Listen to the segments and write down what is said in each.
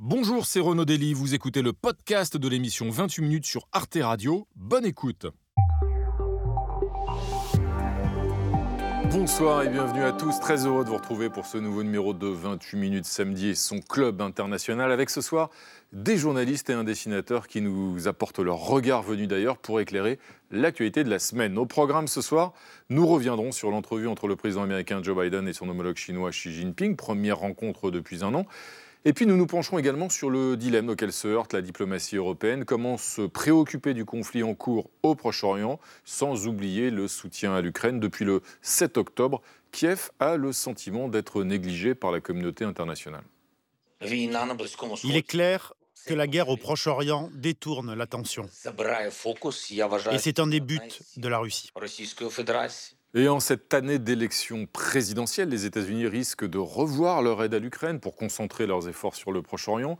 Bonjour, c'est Renaud Dely, vous écoutez le podcast de l'émission 28 minutes sur Arte Radio. Bonne écoute. Bonsoir et bienvenue à tous. Très heureux de vous retrouver pour ce nouveau numéro de 28 minutes samedi son club international avec ce soir des journalistes et un dessinateur qui nous apportent leur regard venu d'ailleurs pour éclairer l'actualité de la semaine. Au programme ce soir, nous reviendrons sur l'entrevue entre le président américain Joe Biden et son homologue chinois Xi Jinping, première rencontre depuis un an. Et puis nous nous pencherons également sur le dilemme auquel se heurte la diplomatie européenne, comment se préoccuper du conflit en cours au Proche-Orient sans oublier le soutien à l'Ukraine. Depuis le 7 octobre, Kiev a le sentiment d'être négligé par la communauté internationale. Il est clair que la guerre au Proche-Orient détourne l'attention. Et c'est un des buts de la Russie. Et en cette année d'élection présidentielle, les États-Unis risquent de revoir leur aide à l'Ukraine pour concentrer leurs efforts sur le Proche-Orient.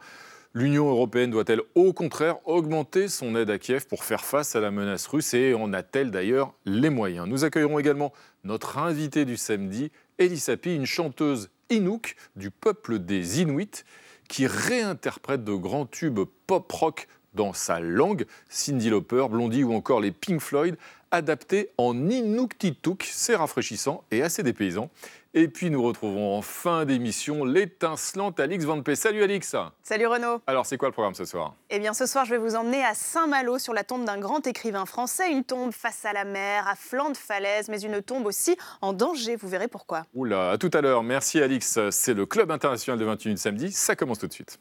L'Union européenne doit-elle au contraire augmenter son aide à Kiev pour faire face à la menace russe et en a-t-elle d'ailleurs les moyens? Nous accueillerons également notre invitée du samedi, Elisapi, une chanteuse Inuk du peuple des Inuits qui réinterprète de grands tubes pop-rock dans sa langue, Cindy Lauper, Blondie ou encore les Pink Floyd, adapté en Inuktitut. C'est rafraîchissant et assez dépaysant. Et puis nous retrouvons en fin d'émission l'étincelante Alix Van P. Salut Alix Salut Renaud Alors c'est quoi le programme ce soir? Eh bien ce soir je vais vous emmener à Saint-Malo sur la tombe d'un grand écrivain français, une tombe face à la mer, à flanc de falaise, mais une tombe aussi en danger, vous verrez pourquoi. Oula, à tout à l'heure, merci Alix, c'est le Club International de 21 samedi, ça commence tout de suite.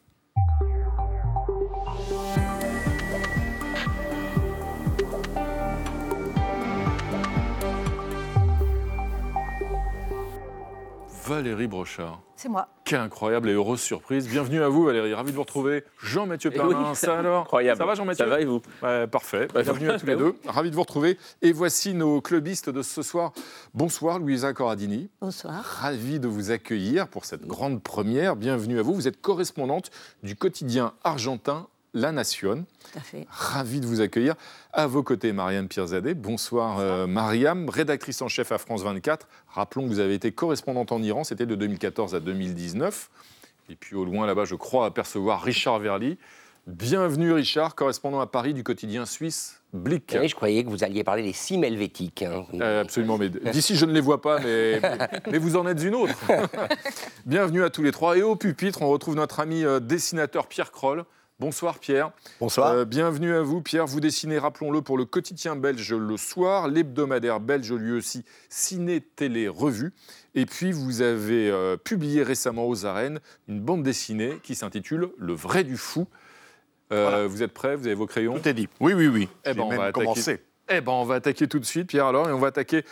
Valérie Brochard. C'est moi. Quelle incroyable et heureuse surprise. Bienvenue à vous Valérie, ravi de vous retrouver. Jean-Mathieu Eh Perrin, ça alors? Incroyable. Ça va Jean-Mathieu? Ça va et vous? Parfait, bienvenue à tous les deux. Ravi de vous retrouver. Et voici nos clubistes de ce soir. Bonsoir Louisa Corradini. Bonsoir. Ravi de vous accueillir pour cette grande première. Bienvenue à vous. Vous êtes correspondante du quotidien argentin La Nation. Tout à fait. Ravi de vous accueillir. À vos côtés, Mariam Pirzadeh. Bonsoir, euh, Mariam, rédactrice en chef à France 24. Rappelons que vous avez été correspondante en Iran, c'était de 2014 à 2019. Et puis au loin là-bas, je crois apercevoir Richard Verly. Bienvenue Richard, correspondant à Paris du quotidien suisse Blick. Oui, je croyais que vous alliez parler des cimes helvétiques. hein. Euh, absolument, mais d'ici je ne les vois pas, mais, mais vous en êtes une autre. Bienvenue à tous les trois. Et au pupitre, on retrouve notre ami euh, dessinateur Pierre Kroll. Bonsoir Pierre. Bonsoir. Euh, bienvenue à vous Pierre. Vous dessinez, rappelons-le, pour le quotidien belge Le Soir, l'hebdomadaire belge lui aussi Ciné Télé Revue. Et puis vous avez euh, publié récemment aux arènes une bande dessinée qui s'intitule Le vrai du fou. Euh, Voilà. Vous êtes prêts? Vous avez vos crayons? Tout est dit. Oui, oui, oui. Eh ben, on même va attaquer. commencé. Eh ben, on va attaquer tout de suite, Pierre, alors, et on va attaquer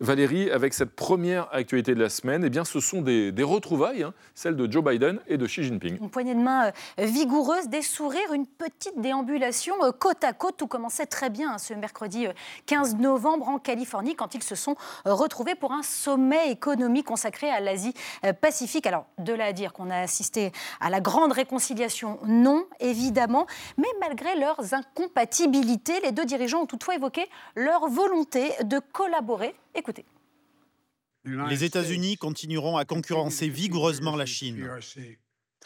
Valérie avec cette première actualité de la semaine. Eh bien, ce sont des, retrouvailles, hein, celles de Joe Biden et de Xi Jinping. Une poignée de main euh, vigoureuse, des sourires, une petite déambulation euh, côte à côte. Tout commençait très bien hein, ce mercredi euh, 15 novembre en Californie quand ils se sont euh, retrouvés pour un sommet économique consacré à l'Asie-Pacifique. Alors, de là à dire qu'on a assisté à la grande réconciliation, non, évidemment. Mais malgré leurs incompatibilités, les deux dirigeants ont toutefois évoqué leur volonté de collaborer. Écoutez. Les États-Unis continueront à concurrencer vigoureusement la Chine.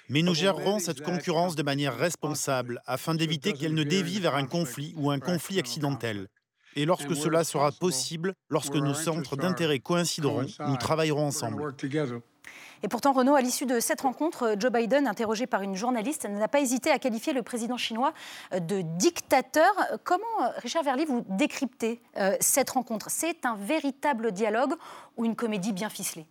Mais nous gérerons cette concurrence de manière responsable afin d'éviter qu'elle ne dévie vers un conflit ou un conflit accidentel. Et lorsque cela sera possible, lorsque nos centres d'intérêt coïncideront, nous travaillerons ensemble. Et pourtant, Renaud, à l'issue de cette rencontre, Joe Biden, interrogé par une journaliste, n'a pas hésité à qualifier le président chinois de dictateur. Comment, euh, Richard Verly, vous décryptez euh, cette rencontre? C'est un véritable dialogue ou une comédie bien ficelée?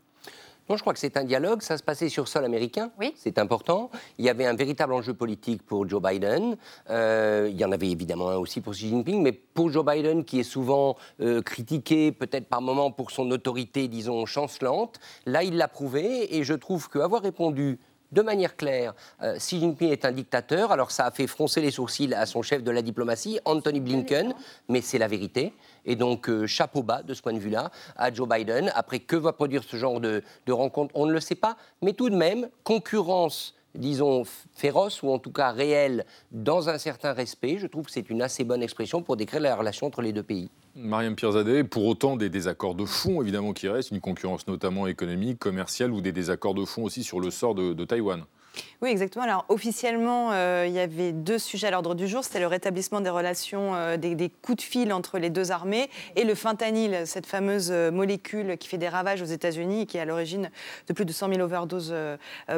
Non, je crois que c'est un dialogue. Ça se passait sur sol américain. Oui. C'est important. Il y avait un véritable enjeu politique pour Joe Biden. Euh, il y en avait évidemment un aussi pour Xi Jinping. Mais pour Joe Biden, qui est souvent euh, critiqué, peut-être par moments pour son autorité, disons, chancelante, là, il l'a prouvé. Et je trouve qu'avoir répondu de manière claire, euh, Xi Jinping est un dictateur. Alors ça a fait froncer les sourcils à son chef de la diplomatie, Anthony Blinken, mais c'est la vérité. Et donc euh, chapeau bas de ce point de vue-là à Joe Biden. Après, que va produire ce genre de, de rencontre On ne le sait pas. Mais tout de même, concurrence disons, féroce ou en tout cas réelle dans un certain respect, je trouve que c'est une assez bonne expression pour décrire la relation entre les deux pays. Mariam Pirzadeh, pour autant des désaccords de fond évidemment qui restent, une concurrence notamment économique, commerciale ou des désaccords de fond aussi sur le sort de, de Taïwan. Oui, exactement. Alors, officiellement, euh, il y avait deux sujets à l'ordre du jour. C'était le rétablissement des relations, euh, des, coups de fil entre les deux armées et le fentanyl, cette fameuse euh, molécule qui fait des ravages aux États-Unis et qui est à l'origine de plus de 100 000 overdoses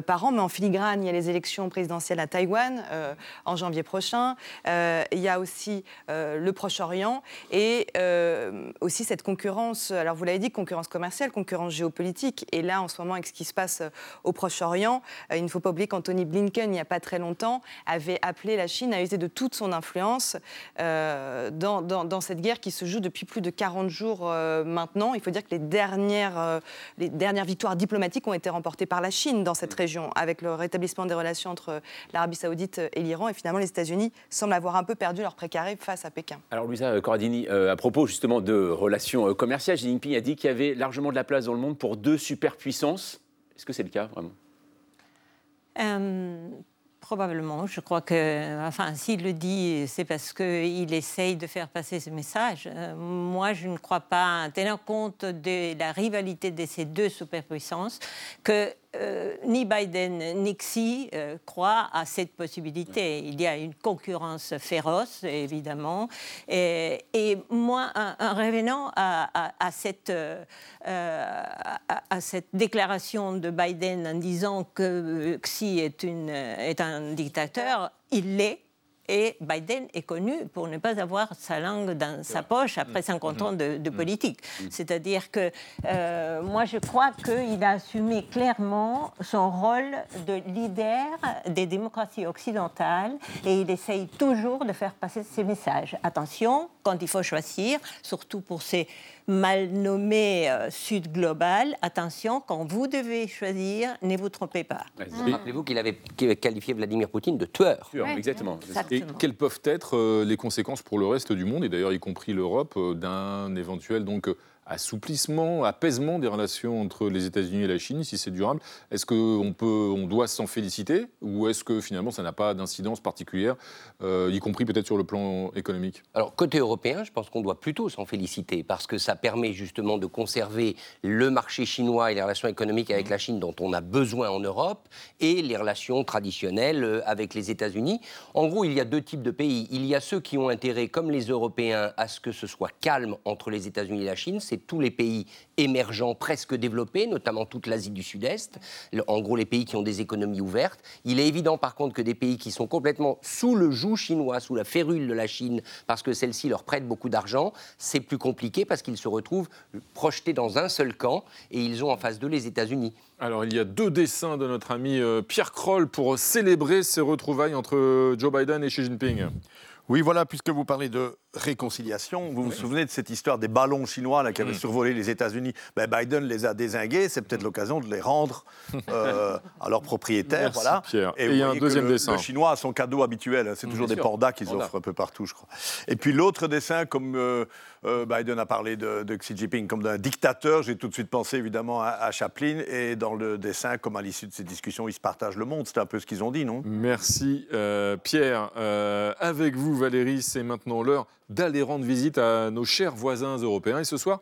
par an. Mais en filigrane, il y a les élections présidentielles à Taïwan en janvier prochain. il y a aussi le Proche-Orient et aussi cette concurrence, alors vous l'avez dit, concurrence commerciale, concurrence géopolitique. Et là, en ce moment, avec ce qui se passe au Proche-Orient, il ne faut pas oublier qu'Anthony Blinken, il n'y a pas très longtemps, avait appelé la Chine à user de toute son influence euh, dans, cette guerre qui se joue depuis plus de 40 jours euh, maintenant. Il faut dire que les dernières, euh, les dernières victoires diplomatiques ont été remportées par la Chine dans cette région, avec le rétablissement des relations entre l'Arabie saoudite et l'Iran. Et finalement, les États-Unis semblent avoir un peu perdu leur précaré face à Pékin. Alors, Louisa Corradini, à propos justement de relations commerciales, Xi Jinping a dit qu'il y avait largement de la place dans le monde pour deux superpuissances. Est-ce que c'est le cas vraiment? Euh, probablement. Je crois que, enfin, s'il le dit, c'est parce qu'il essaye de faire passer ce message. Euh, moi, je ne crois pas, tenant compte de la rivalité de ces deux superpuissances, que euh, ni Biden ni Xi euh, croient à cette possibilité. Il y a une concurrence féroce, évidemment. Et, moi, en, revenant à, cette, euh, à, cette déclaration de Biden en disant que Xi est un dictateur, il l'est et Biden est connu pour ne pas avoir sa langue dans sa poche après 50 ans de, mm. politique. Mm. C'est-à-dire que euh, moi, je crois qu'il a assumé clairement son rôle de leader des démocraties occidentales et il essaye toujours de faire passer ses messages. Attention, quand il faut choisir, surtout pour ces mal nommé euh, Sud Global, attention, quand vous devez choisir, ne vous trompez pas. Rappelez-vous qu'il avait qualifié Vladimir Poutine de tueur. exactement. Et quelles peuvent être euh, les conséquences pour le reste du monde, et d'ailleurs y compris l'Europe, euh, d'un éventuel donc assouplissement, apaisement des relations entre les États-Unis et la Chine, si c'est durable Est-ce qu'on peut, on doit s'en féliciter ou est-ce que finalement ça n'a pas d'incidence particulière, euh, y compris peut-être sur le plan économique? Alors côté européen, je pense qu'on doit plutôt s'en féliciter parce que ça permet justement de conserver le marché chinois et les relations économiques avec la Chine dont on a besoin en Europe et les relations traditionnelles euh, avec les États-Unis. En gros, il y a deux types de pays. Il y a ceux qui ont intérêt, comme les Européens, à ce que ce soit calme entre les États-Unis et la Chine. C'est tous les pays émergents presque développés, notamment toute l'Asie du Sud-Est, en gros les pays qui ont des économies ouvertes. Il est évident par contre que des pays qui sont complètement sous le joug chinois, sous la férule de la Chine, parce que celle-ci leur prête beaucoup d'argent, c'est plus compliqué parce qu'ils se retrouvent projetés dans un seul camp et ils ont en face d'eux les États-Unis. Alors, il y a deux dessins de notre ami euh, Pierre Kroll pour célébrer ces retrouvailles entre Joe Biden et Xi Jinping. Oui, voilà, puisque vous parlez de réconciliation, vous vous souvenez de cette histoire des ballons chinois là, qui avaient mm. survolé les États-Unis ben, Biden les a désingués, c'est peut-être l'occasion de les rendre euh, à leurs propriétaires. voilà. Et, il y a un deuxième dessin. Le, Chinois a son cadeau habituel, hein. c'est mm, toujours des pandas qu'ils offrent un peu partout, je crois. Et puis l'autre dessin, comme euh, euh, Biden a parlé de, Xi Jinping comme d'un dictateur, j'ai tout de suite pensé évidemment à, Chaplin, et dans le dessin, comme à l'issue de ces discussions, ils se partagent le monde, c'est un peu ce qu'ils ont dit, non? Merci Pierre. avec vous, Valérie, c'est maintenant l'heure d'aller rendre visite à nos chers voisins européens. Et ce soir,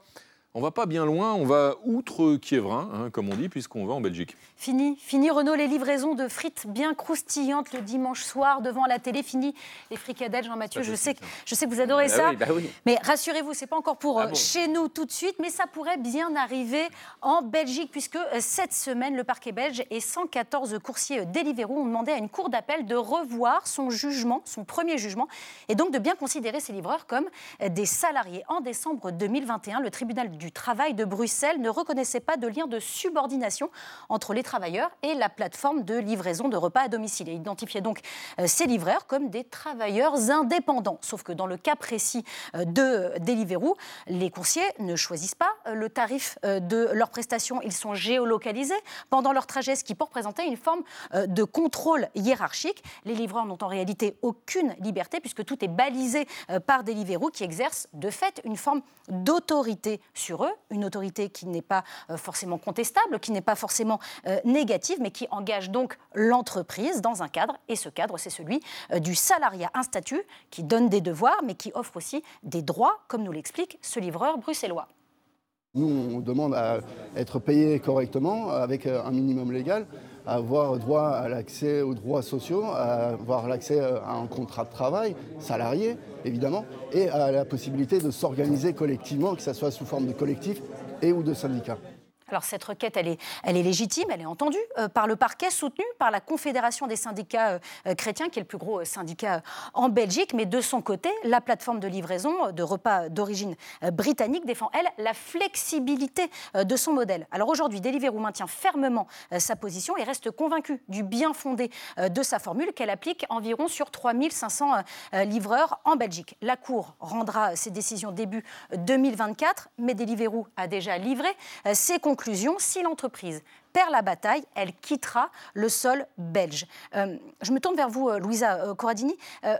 on va pas bien loin, on va outre Kievrin, hein, comme on dit, puisqu'on va en Belgique. Fini, fini Renault, les livraisons de frites bien croustillantes le dimanche soir devant la télé. Fini les fricadelles, Jean-Mathieu. Je sais, que, je sais que vous adorez bah ça. Bah mais rassurez-vous, c'est pas encore pour ah euh, chez nous tout de suite, mais ça pourrait bien arriver en Belgique, puisque euh, cette semaine, le parquet belge et 114 coursiers euh, Deliveroo ont demandé à une cour d'appel de revoir son jugement, son premier jugement, et donc de bien considérer ces livreurs comme des salariés. En décembre 2021, le tribunal du travail de Bruxelles ne reconnaissait pas de lien de subordination entre les travailleurs et la plateforme de livraison de repas à domicile. Il identifiait donc euh, ces livreurs comme des travailleurs indépendants. Sauf que dans le cas précis euh, de Deliveroo, les coursiers ne choisissent pas euh, le tarif de leurs prestations. Ils sont géolocalisés pendant leur trajet, ce qui peut représenter une forme de contrôle hiérarchique. Les livreurs n'ont en réalité aucune liberté puisque tout est balisé par Deliveroo qui exerce de fait une forme d'autorité sur une autorité qui n'est pas forcément contestable, qui n'est pas forcément négative, mais qui engage donc l'entreprise dans un cadre. Et ce cadre, c'est celui euh, du salariat, un statut qui donne des devoirs, mais qui offre aussi des droits, comme nous l'explique ce livreur bruxellois. Nous, on demande à être payé correctement, avec euh, un minimum légal. Avoir droit à l'accès aux droits sociaux, à avoir l'accès à un contrat de travail salarié, évidemment, et à la possibilité de s'organiser collectivement, que ce soit sous forme de collectif et ou de syndicat. Alors cette requête, elle est, légitime, elle est entendue euh, par le parquet, soutenue par la Confédération des syndicats euh, euh, chrétiens, qui est le plus gros syndicat en Belgique. Mais de son côté, la plateforme de livraison de repas d'origine britannique défend, elle, la flexibilité de son modèle. Alors aujourd'hui, Deliveroo maintient fermement sa position et reste convaincu du bien fondé de sa formule qu'elle applique environ sur 3500 livreurs en Belgique. La Cour rendra ses décisions début 2024, mais Deliveroo a déjà livré ses conclusions conclusion, si l'entreprise perd la bataille, elle quittera le sol belge. Euh, je me tourne vers vous, euh, Louisa euh, Corradini.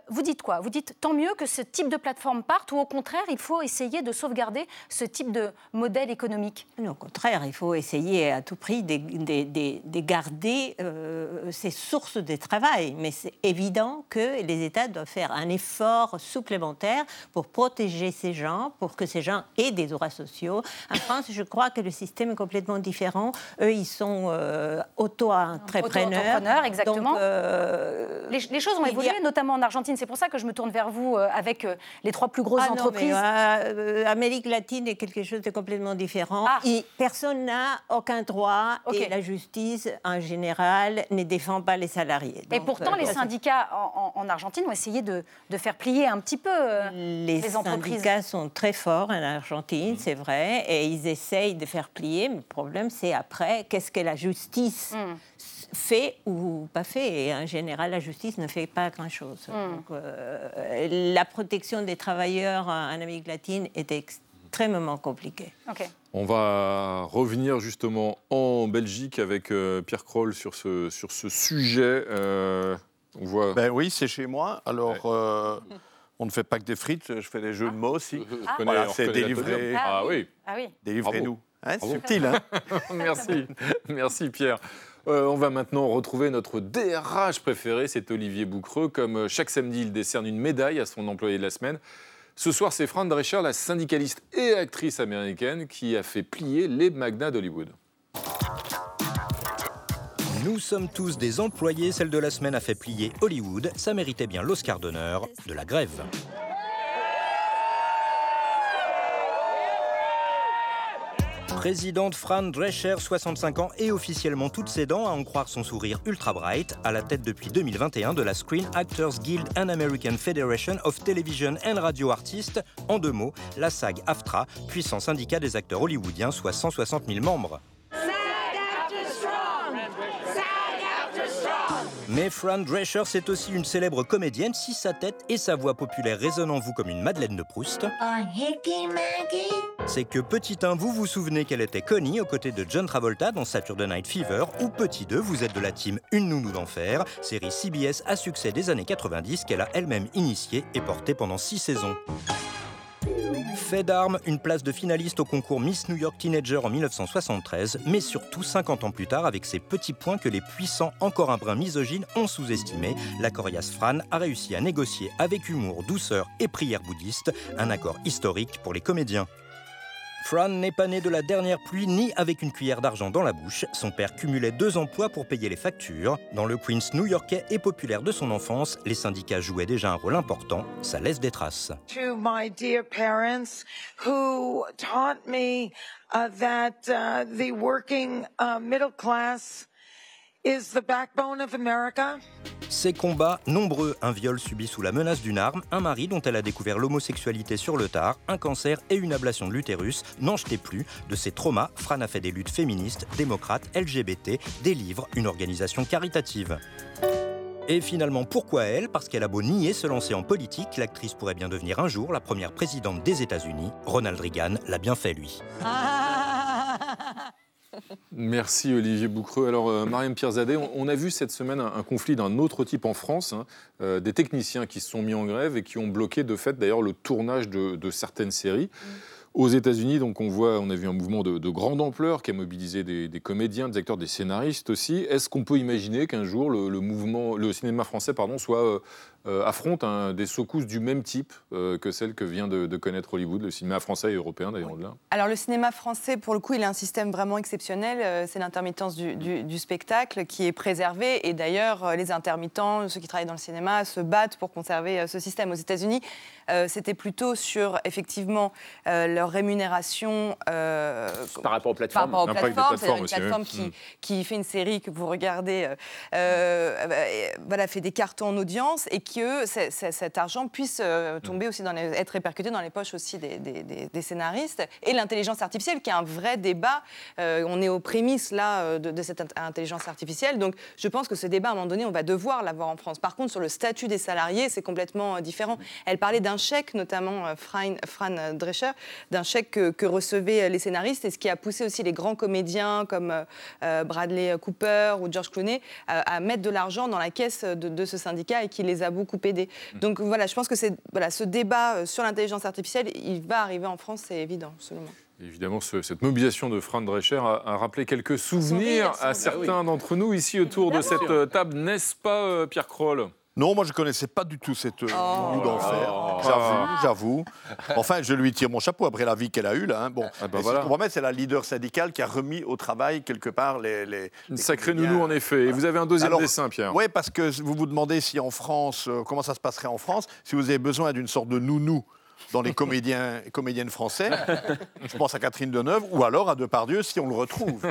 vous dites quoi? Vous dites tant mieux que ce type de plateforme parte ou au contraire, il faut essayer de sauvegarder ce type de modèle économique? Non, Au contraire, il faut essayer à tout prix de, garder ces sources de travail. Mais c'est évident que les États doivent faire un effort supplémentaire pour protéger ces gens, pour que ces gens aient des droits sociaux. En France, je crois que le système est complètement différent. Eux, ils sont euh, auto-entrepreneurs. exactement. Euh, les, choses ont évolué, notamment en Argentine. C'est pour ça que je me tourne vers vous euh, avec les trois plus grosses ah entreprises. Amérique latine est quelque chose de complètement différent. Ah. personne n'a aucun droit et la justice, en général, ne défend pas les salariés. et pourtant, les syndicats en, Argentine ont essayé de, faire plier un petit peu les, les entreprises. Les syndicats sont très forts en Argentine, c'est vrai, et ils essayent de faire plier. Mais le problème, c'est après, qu'est-ce que la justice mm. fait ou pas fait. Et en général, la justice ne fait pas grand-chose. Mm. Euh, la protection des travailleurs en Amérique latine est extrêmement compliquée. On va revenir justement en Belgique avec euh, Pierre Kroll sur ce, sur ce sujet. Euh, on voit... Ben oui, c'est chez moi. Alors, on ne fait pas que des frites, je fais des jeux de mots aussi. Ah. c'est délivré. Ah, oui. Ah oui. Délivrez-nous. Hein, subtil, hein Merci, merci Pierre. Euh, on va maintenant retrouver notre DRH préféré, c'est Olivier Boucreux. Comme euh, chaque samedi, il décerne une médaille à son employé de la semaine. Ce soir, c'est Fran Drescher, la syndicaliste et actrice américaine, qui a fait plier les magnats d'Hollywood. Nous sommes tous des employés, celle de la semaine a fait plier Hollywood, ça méritait bien l'Oscar d'honneur de la grève. Présidente Fran Drescher, 65 ans et officiellement toutes ses dents, à en croire son sourire ultra bright, à la tête depuis 2021 de la Screen Actors Guild and American Federation of Television and Radio Artists, en deux mots, la SAG AFTRA, puissant syndicat des acteurs hollywoodiens, soit 160 000 membres. Mais Fran Drescher, c'est aussi une célèbre comédienne, si sa tête et sa voix populaire résonnent en vous comme une Madeleine de Proust. C'est que petit 1, vous vous souvenez qu'elle était Connie aux côtés de John Travolta dans Saturday Night Fever, ou petit 2, vous êtes de la team Une Nounou d'Enfer, série CBS à succès des années 90 qu'elle a elle-même initiée et portée pendant 6 saisons. Fait d'armes, une place de finaliste au concours Miss New York Teenager en 1973, mais surtout 50 ans plus tard, avec ces petits points que les puissants, encore un brin misogynes, ont sous-estimés, la coriace Fran a réussi à négocier avec humour, douceur et prière bouddhiste un accord historique pour les comédiens. Fran n'est pas né de la dernière pluie ni avec une cuillère d'argent dans la bouche. Son père cumulait deux emplois pour payer les factures. Dans le Queens new-yorkais et populaire de son enfance, les syndicats jouaient déjà un rôle important. Ça laisse des traces. To my dear parents who taught me uh, that uh, the working uh, middle class is the backbone of America. Ces combats, nombreux, un viol subi sous la menace d'une arme, un mari dont elle a découvert l'homosexualité sur le tard, un cancer et une ablation de l'utérus, n'en jetait plus. De ces traumas, Fran a fait des luttes féministes, démocrates, LGBT, des livres, une organisation caritative. Et finalement, pourquoi elle? Parce qu'elle a beau nier se lancer en politique, l'actrice pourrait bien devenir un jour la première présidente des États-Unis. Ronald Reagan l'a bien fait, lui. Merci Olivier Boucreux. Alors euh, Mariam Pierzadeh, on, a vu cette semaine un, conflit d'un autre type en France, hein, euh, des techniciens qui se sont mis en grève et qui ont bloqué de fait d'ailleurs le tournage de, certaines séries. Aux États-Unis, donc on voit, on a vu un mouvement de, grande ampleur qui a mobilisé des, comédiens, des acteurs, des scénaristes aussi. Est-ce qu'on peut imaginer qu'un jour le, mouvement, le cinéma français, pardon, soit euh, euh, affronte des secousses du même type euh, que celles que vient de, connaître Hollywood, le cinéma français et européen d'ailleurs au-delà Alors le cinéma français, pour le coup, il a un système vraiment exceptionnel. Euh, c'est l'intermittence du, spectacle qui est préservé. Et d'ailleurs, les intermittents, ceux qui travaillent dans le cinéma, se battent pour conserver ce système. Aux États-Unis, c'était plutôt sur effectivement leur rémunération par rapport aux plateformes. Par rapport aux plateformes, c'est une plateforme qui, mm. qui, fait une série que vous regardez, voilà, fait des cartons en audience et qui que cet argent puisse euh, tomber aussi être répercuté dans les poches aussi des, scénaristes. Et l'intelligence artificielle, qui est un vrai débat. Euh, on est aux prémices là euh, de, cette intelligence artificielle. Donc je pense que ce débat, à un moment donné, on va devoir l'avoir en France. Par contre, sur le statut des salariés, c'est complètement différent. Elle parlait d'un chèque, notamment Fran, Fran Drescher, d'un chèque que, recevaient les scénaristes et ce qui a poussé aussi les grands comédiens comme Bradley Cooper ou George Clooney à mettre de l'argent dans la caisse de, de ce syndicat et qui les a beaucoup beaucoup aidé. Mm. Donc voilà, je pense que voilà, ce débat euh, sur l'intelligence artificielle, il va arriver en France, c'est évident, absolument. Évidemment, cette mobilisation de Fran Drescher a, rappelé quelques souvenirs à certains d'entre nous ici autour de cette euh, table, n'est-ce pas, euh, Pierre Kroll non, moi je ne connaissais pas du tout cette euh, oh. d'enfer. Oh. J'avoue, j'avoue. Enfin, je lui tire mon chapeau après la vie qu'elle a eue là. Hein. Bon, ah bah voilà. c'est la leader syndicale qui a remis au travail quelque part les. les, Sacré nounou en effet. Et vous avez un deuxième dessin, Pierre. Oui, parce que vous vous demandez si en France, euh, comment ça se passerait en France, si vous avez besoin d'une sorte de nounou dans les comédiens et comédiennes français. Je pense à Catherine Deneuve ou alors à Depardieu si on le retrouve.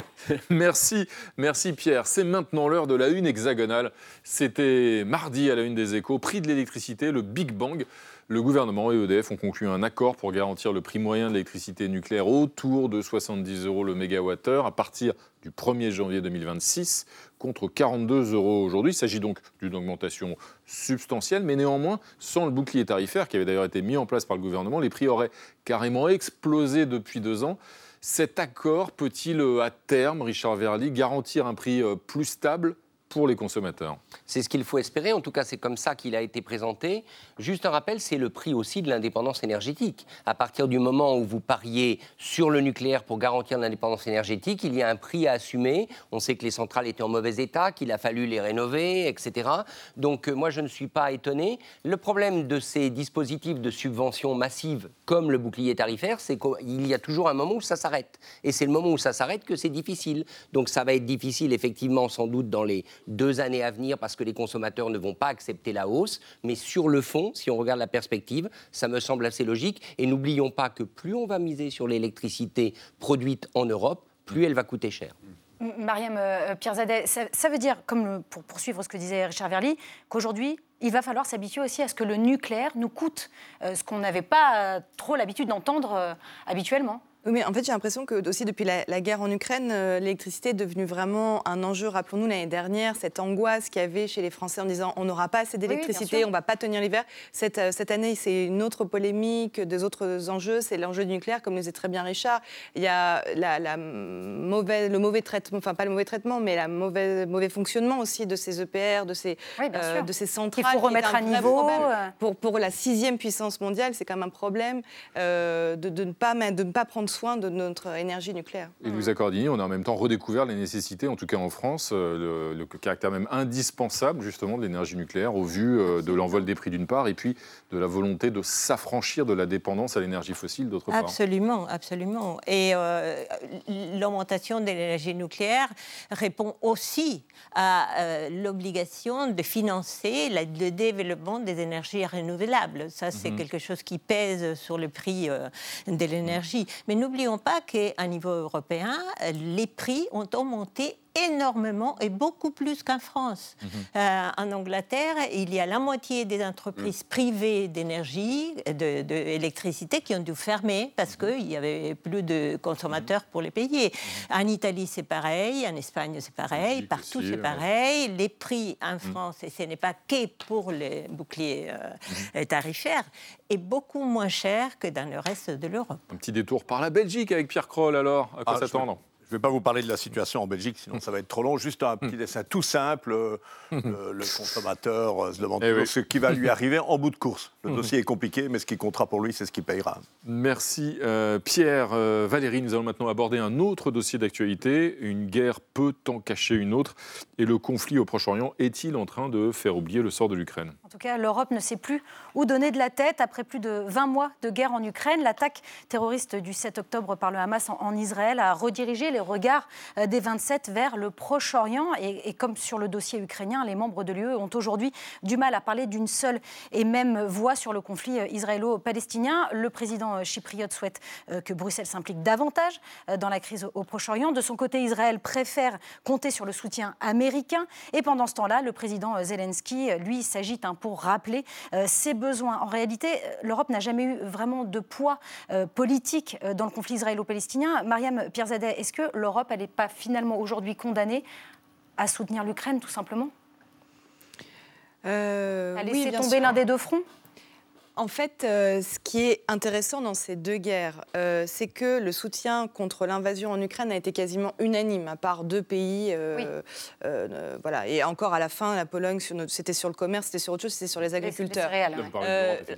merci, merci Pierre. C'est maintenant l'heure de la une hexagonale. C'était mardi à la une des échos. Prix de l'électricité, le Big Bang. Le gouvernement et EDF ont conclu un accord pour garantir le prix moyen de l'électricité nucléaire autour de 70 euros le mégawattheure à partir du 1er janvier 2026 contre 42 euros aujourd'hui. Il s'agit donc d'une augmentation substantielle, mais néanmoins, sans le bouclier tarifaire qui avait d'ailleurs été mis en place par le gouvernement, les prix auraient carrément explosé depuis deux ans. Cet accord peut-il à terme, Richard Verly, garantir un prix euh, plus stable pour les consommateurs. C'est ce qu'il faut espérer, en tout cas c'est comme ça qu'il a été présenté. Juste un rappel, c'est le prix aussi de l'indépendance énergétique. À partir du moment où vous pariez sur le nucléaire pour garantir l'indépendance énergétique, il y a un prix à assumer. On sait que les centrales étaient en mauvais état, qu'il a fallu les rénover, etc. Donc euh, moi je ne suis pas étonné. Le problème de ces dispositifs de subvention massive comme le bouclier tarifaire, c'est qu'il y a toujours un moment où ça s'arrête. Et c'est le moment où ça s'arrête que c'est difficile. Donc ça va être difficile effectivement sans doute dans les deux années à venir parce que les consommateurs ne vont pas accepter la hausse. Mais sur le fond, si on regarde la perspective, ça me semble assez logique. Et n'oublions pas que plus on va miser sur l'électricité produite en Europe, plus elle va coûter cher. Mariam euh, Pierzadet, ça, veut dire, comme pour poursuivre ce que disait Richard Verly, qu'aujourd'hui, il va falloir s'habituer aussi à ce que le nucléaire nous coûte euh, ce qu'on n'avait pas trop l'habitude d'entendre euh, habituellement. Oui, mais en fait, j'ai l'impression que aussi depuis la, guerre en Ukraine, euh, l'électricité est devenue vraiment un enjeu. Rappelons-nous l'année dernière, cette angoisse qu'il y avait chez les Français en disant on n'aura pas assez d'électricité, on ne va pas tenir l'hiver. Cette, euh, cette année, c'est une autre polémique, des autres enjeux, c'est l'enjeu du nucléaire, comme le disait très bien Richard. Il y a la, mauvaise, le mauvais traitement, enfin pas le mauvais traitement, mais le mauvais, mauvais fonctionnement aussi de ces EPR, de ces, euh, de ces centrales. Il faut remettre à niveau. Pour, pour la sixième puissance mondiale, c'est quand même un problème de, de, ne pas, de ne pas prendre soin de notre énergie nucléaire. Et Louisa Cordini, on a en même temps redécouvert les nécessités, en tout cas en France, euh, le, caractère même indispensable justement de l'énergie nucléaire au vu euh, de l'envol des prix d'une part et puis de la volonté de s'affranchir de la dépendance à l'énergie fossile d'autre part. Absolument, absolument. Et euh, l'augmentation de l'énergie nucléaire répond aussi à l'obligation de financer le développement des énergies renouvelables. Ça, c'est mhm. quelque chose qui pèse sur le prix de l'énergie. Mais n'oublions pas qu'à niveau européen, les prix ont augmenté énormément et beaucoup plus qu'en France. Mhm. Euh, en Angleterre, il y a la moitié des entreprises mm. privées d'énergie, d'électricité, qui ont dû fermer parce mhm. qu'il n'y avait plus de consommateurs pour les payer. Mhm. En Italie, c'est pareil, en Espagne, c'est pareil, partout, c'est pareil. Les prix en France, et ce n'est pas que pour les boucliers euh, tarifaires, est beaucoup moins cher que dans le reste de l'Europe. Un petit détour par la Belgique avec Pierre Kroll, alors, à quoi ah, s'attendre? Je ne vais pas vous parler de la situation en Belgique, sinon ça va être trop long. Juste un petit dessin tout simple. Euh, le, consommateur euh, se demande eh ce qui va lui arriver en bout de course. Le dossier est compliqué, mais ce qui comptera pour lui, c'est ce qu'il payera. Merci euh, Pierre. Valérie, nous allons maintenant aborder un autre dossier d'actualité. Une guerre peut en cacher une autre. Et le conflit au Proche-Orient est-il en train de faire oublier le sort de l'Ukraine? En tout cas, l'Europe ne sait plus où donner de la tête. Après plus de 20 mois de guerre en Ukraine, l'attaque terroriste du 7 octobre par le Hamas en, en Israël a redirigé les regards euh, des 27 vers le Proche-Orient. Et, comme sur le dossier ukrainien, les membres de l'UE ont aujourd'hui du mal à parler d'une seule et même voix sur le conflit euh, israélo-palestinien. Le président euh, chypriote souhaite que Bruxelles s'implique davantage dans la crise au Proche-Orient. De son côté, Israël préfère compter sur le soutien américain. Et pendant ce temps-là, le président Zelensky, lui, s'agite hein, pour rappeler ses besoins. En réalité, l'Europe n'a jamais eu vraiment de poids politique dans le conflit israélo-palestinien. Mariam Pirzadeh, est-ce que l'Europe elle n'est pas finalement aujourd'hui condamnée à soutenir l'Ukraine, tout simplement euh, À laisser tomber l'un des deux fronts en fait, euh, ce qui est intéressant dans ces deux guerres, euh, c'est que le soutien contre l'invasion en Ukraine a été quasiment unanime, à part deux pays. Euh, voilà. Et encore à la fin, la Pologne, c'était sur le commerce, c'était sur autre chose, c'était sur les agriculteurs.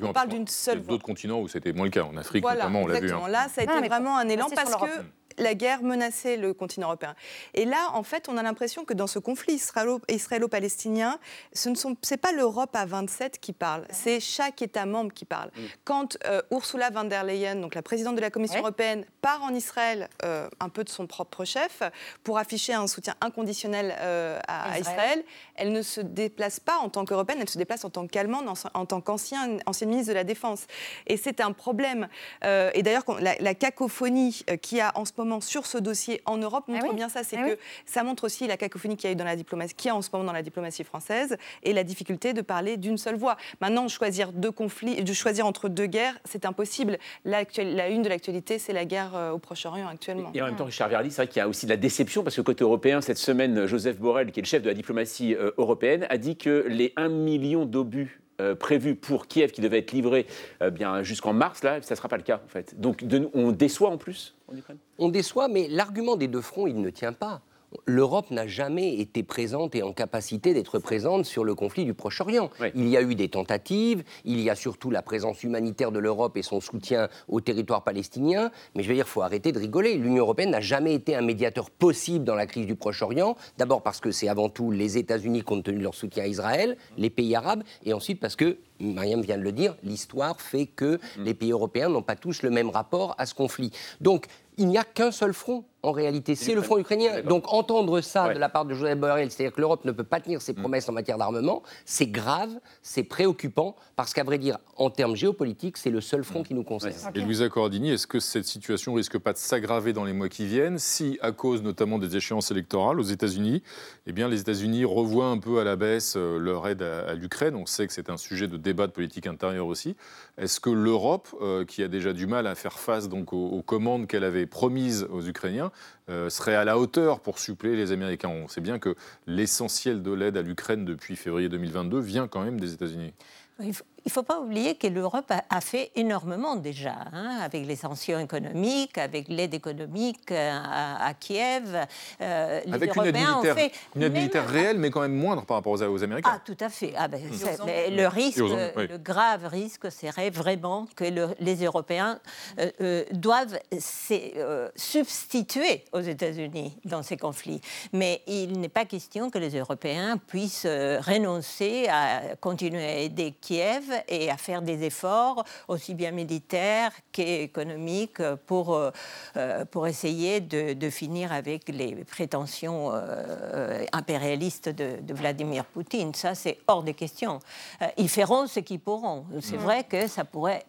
on parle d'une seule. D'autres continents où c'était moins le cas, en Afrique notamment, on l'a vu. Hein. Là, ça a été vraiment un élan parce que la guerre menaçait le continent européen. Et là, en fait, on a l'impression que dans ce conflit israélo-palestinien, ce n'est pas l'Europe à 27 qui parle, c'est chaque État membre qui parle. Mm. Quand euh, Ursula von der Leyen, donc la présidente de la Commission européenne, part en Israël, euh, un peu de son propre chef, pour afficher un soutien inconditionnel euh, à, Israël. elle ne se déplace pas en tant qu'Européenne, elle se déplace en tant qu'Allemande, en, tant qu'ancienne ministre de la Défense. Et c'est un problème. et d'ailleurs, la, la, cacophonie qui a en ce moment sur ce dossier en Europe ah montre bien ça. C'est ah que ça montre aussi la cacophonie qu'il y a eu dans la diplomatie, qui a en ce moment dans la diplomatie française et la difficulté de parler d'une seule voix. Maintenant, choisir deux conflits, de choisir entre deux guerres, c'est impossible. La, la une de l'actualité, c'est la guerre euh, au Proche-Orient actuellement. Et en même temps, Richard Verly, c'est vrai qu'il y a aussi de la déception parce que côté européen, cette semaine, Joseph Borrell, qui est le chef de la diplomatie euh, européenne, a dit que les 1 million d'obus euh, prévu pour Kiev qui devait être livré euh, bien jusqu'en mars, là, ça ne sera pas le cas en fait. Donc on déçoit en plus? En Ukraine On déçoit, mais l'argument des deux fronts, il ne tient pas l'Europe n'a jamais été présente et en capacité d'être présente sur le conflit du Proche-Orient. Il y a eu des tentatives, il y a surtout la présence humanitaire de l'Europe et son soutien au territoire palestinien, mais je veux dire, il faut arrêter de rigoler. L'Union européenne n'a jamais été un médiateur possible dans la crise du Proche-Orient, d'abord parce que c'est avant tout les États-Unis compte tenu de leur soutien à Israël, les pays arabes, et ensuite parce que Mariam vient de le dire, l'histoire fait que mm. les pays européens n'ont pas tous le même rapport à ce conflit. Donc, il n'y a qu'un seul front en réalité, c'est le front ukrainien. Donc entendre ça de la part de Joseph Borrell, c'est-à-dire que l'Europe ne peut pas tenir ses mm. promesses en matière d'armement, c'est grave, c'est préoccupant, parce qu'à vrai dire, en termes géopolitiques, c'est le seul front mm. qui nous concerne. Et Louisa Cordini, est-ce que cette situation risque pas de s'aggraver dans les mois qui viennent, si, à cause notamment des échéances électorales aux États-Unis, eh bien, les États-Unis revoient un peu à la baisse euh, leur aide à, l'Ukraine? On sait que c'est un sujet de débat de politique intérieure aussi. Est-ce que l'Europe, euh, qui a déjà du mal à faire face donc aux commandes qu'elle avait promises aux Ukrainiens, euh, serait à la hauteur pour suppléer les Américains. On sait bien que l'essentiel de l'aide à l'Ukraine depuis février 2022 vient quand même des États-Unis. Il ne faut pas oublier que l'Europe a, fait énormément déjà, hein, avec les sanctions économiques, avec l'aide économique euh, à, Kiev. Euh, avec une aide militaire, une aide militaire réelle, mais quand même moindre par rapport aux, Américains. Ah, tout à fait. Ah, ben, le risque, le grave risque serait vraiment que les Européens euh, doivent se substituer aux États-Unis dans ces conflits. Mais il n'est pas question que les Européens puissent renoncer à continuer à aider Kiev et à faire des efforts, aussi bien militaires qu'économiques, pour, euh, euh, pour essayer de, finir avec les prétentions euh, impérialistes de, Vladimir Poutine. Ça, c'est hors des questions. ils feront ce qu'ils pourront. C'est mm. vrai que ça pourrait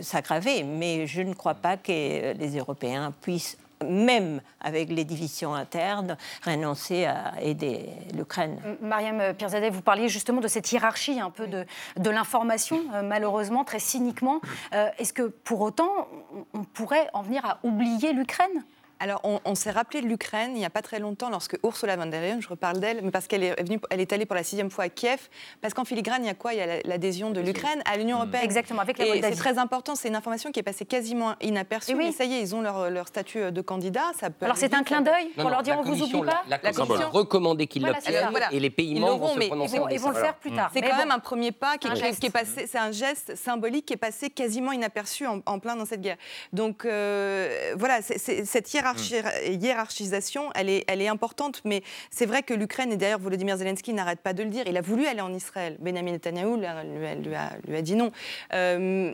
s'aggraver, mais je ne crois pas que les Européens puissent même avec les divisions internes, renoncer à aider l'Ukraine. Mariam Pirzadeh, vous parliez justement de cette hiérarchie un peu de, de l'information, euh, malheureusement, très cyniquement. Euh, est-ce que pour autant, on pourrait en venir à oublier l'Ukraine? Alors, on, s'est rappelé de l'Ukraine il n'y a pas très longtemps lorsque Ursula von der Leyen, je reparle d'elle, mais parce qu'elle est venue, elle est allée pour la sixième fois à Kiev, parce qu'en filigrane, il y a quoi? Il y a l'adhésion de l'Ukraine à l'Union européenne. Exactement, avec la Et c'est très important, c'est une information qui est passée quasiment inaperçue, mais ça y est, ils ont leur, statut de candidat. Ça peut Alors c'est un clin d'œil pour leur dire on vous oublie pas La, la commission a recommandé qu'ils l'obtiennent et les pays membres vont se prononcer Ils vont, le faire plus tard. C'est quand même un premier pas qui, est passé, c'est un geste symbolique qui est passé quasiment inaperçu en, plein dans cette guerre. Donc euh, voilà, cette hiérarchie, hmm hiérarchisation, elle est, elle est importante, mais c'est vrai que l'Ukraine, et d'ailleurs Volodymyr Zelensky n'arrête pas de le dire, il a voulu aller en Israël. Benjamin Netanyahu lui a, lui a, lui a dit non. Euh,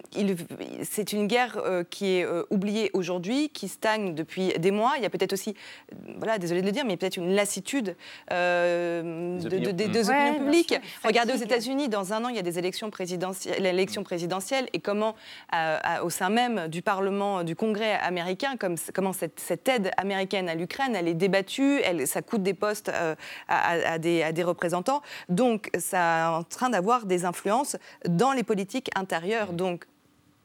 c'est une guerre euh, qui est euh, oubliée aujourd'hui, qui stagne depuis des mois. Il y a peut-être aussi, voilà, désolé de le dire, mais peut-être une lassitude de, des deux opinions publiques. Regardez aux États-Unis, dans un an, il y a des élections présidentielles, l'élection présidentielle, et comment, au sein même du Parlement, du Congrès américain, comme, comment cette, cette aide américaine à l'Ukraine, elle est débattue, elle, ça coûte des postes euh, à, des, à, des, représentants. Donc, ça est en train d'avoir des influences dans les politiques intérieures. Donc,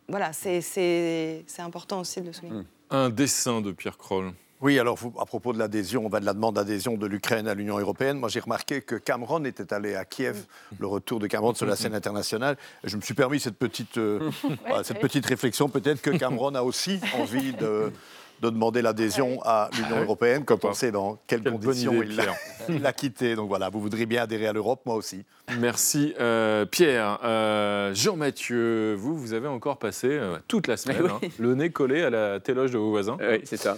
voilà, c'est important aussi de le souligner. Un dessin de Pierre Kroll. Oui, alors à propos de l'adhésion, on va de la demande d'adhésion de l'Ukraine à l'Union européenne. Moi, j'ai remarqué que Cameron était allé à Kiev, le retour de Cameron sur la scène internationale. je me suis permis cette petite, euh, cette petite réflexion. Peut-être que Cameron a aussi envie de, de demander l'adhésion à l'Union européenne quand on sait dans quelles conditions il l'a quitté. Donc voilà, vous voudriez bien adhérer à l'Europe, moi aussi. Merci euh, Pierre. Euh, Jean-Mathieu, vous, vous avez encore passé euh, toute la semaine hein, le nez collé à la téloge de vos voisins. Oui, c'est ça.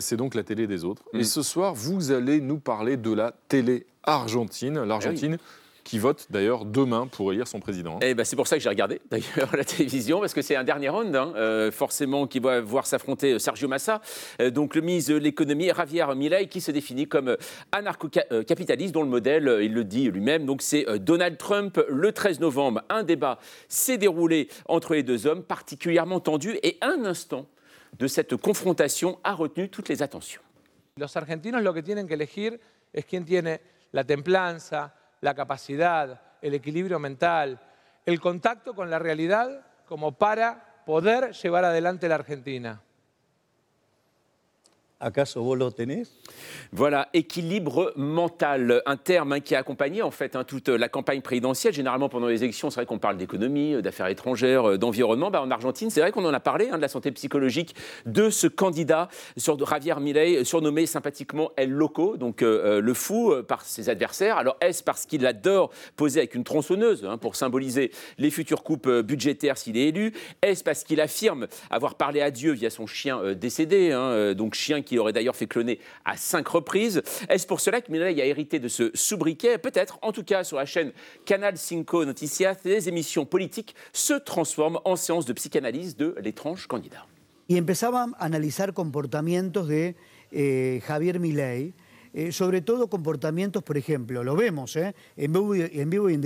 c'est donc la télé des autres. Et mm. ce soir, vous allez nous parler de la télé argentine. L'Argentine ah qui vote d'ailleurs demain pour élire son président. Et eh ben, c'est pour ça que j'ai regardé d'ailleurs la télévision, parce que c'est un dernier round, hein, euh, forcément, qui va voir s'affronter euh, Sergio Massa, euh, donc le ministre de l'économie, Javier Milei, qui se définit comme anarcho-capitaliste, dont le modèle, il le dit lui-même, donc c'est Donald Trump. Le 13 novembre, un débat s'est déroulé entre les deux hommes, particulièrement tendu, et un instant de cette confrontation a retenu toutes les attentions. Los argentinos lo que tienen que elegir es quién tiene la templanza, la capacidad, el equilibrio mental, el contacto con la realidad como para poder llevar adelante la Argentina. Acaso vos lo tenés Voilà, équilibre mental, un terme hein, qui a accompagné en fait hein, toute la campagne présidentielle. Généralement pendant les élections, c'est vrai qu'on parle d'économie, euh, d'affaires étrangères, euh, d'environnement. Bah, en Argentine, c'est vrai qu'on en a parlé hein, de la santé psychologique de ce candidat Javier Milei, surnommé sympathiquement El Loco, donc euh, le fou par ses adversaires. Alors est-ce parce qu'il adore poser avec une tronçonneuse pour symboliser les futures coupes budgétaires s'il est élu? Est-ce parce qu'il affirme avoir parlé à Dieu via son chien décédé, donc chien qui aurait d'ailleurs fait cloner à cinq reprises. Est-ce pour cela que Milei a hérité de ce sobriquet? Peut-être. En tout cas, sur la chaîne Canal 5 Noticias, les émissions politiques se transforment en séances de psychanalyse de l'étrange candidat. Y empezaba a analizar comportamientos de eh, Javier Milei, eh, sobre todo comportamientos, por ejemplo, lo vemos eh, en, vivo y, en vivo y en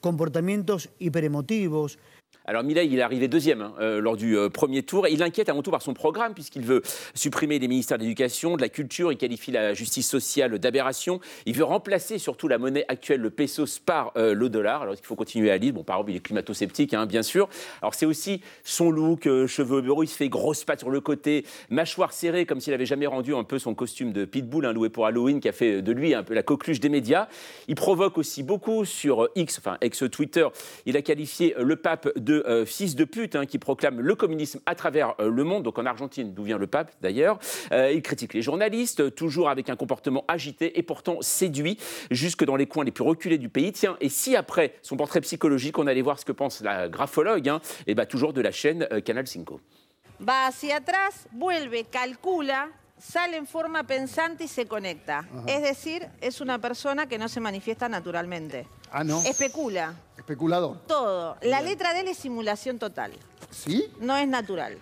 comportamientos hiperemotivos, alors Milei, il est arrivé deuxième hein, euh, lors du euh, premier tour. il inquiète avant tout par son programme, puisqu'il veut supprimer les ministères de l'Éducation, de la Culture. Il qualifie la justice sociale d'aberration. Il veut remplacer surtout la monnaie actuelle, le pesos, par euh, le dollar. Alors il faut continuer à lire? Bon, par exemple, il est climato-sceptique, hein, bien sûr. Alors c'est aussi son look, cheveux bureaux. Il se fait grosse patte sur le côté, mâchoire serrée, comme s'il avait jamais rendu un peu son costume de pitbull, hein, loué pour Halloween, qui a fait de lui un peu la coqueluche des médias. Il provoque aussi beaucoup sur X, enfin ex-Twitter. Il a qualifié le pape de euh, fils de pute hein, qui proclame le communisme à travers euh, le monde, donc en Argentine, d'où vient le pape d'ailleurs. Euh, il critique les journalistes, toujours avec un comportement agité et pourtant séduit, jusque dans les coins les plus reculés du pays. Tiens, et si après son portrait psychologique, on allait voir ce que pense la graphologue, et hein, eh bah, toujours de la chaîne Canal 5. Va hacia atrás, vuelve, calcula, sale en forma pensante y se conecta. Es decir, es una persona que no se manifiesta naturalmente. Ah, no. Especula. Especulador. Todo. La letra de él es simulación total. ¿Sí? No es natural.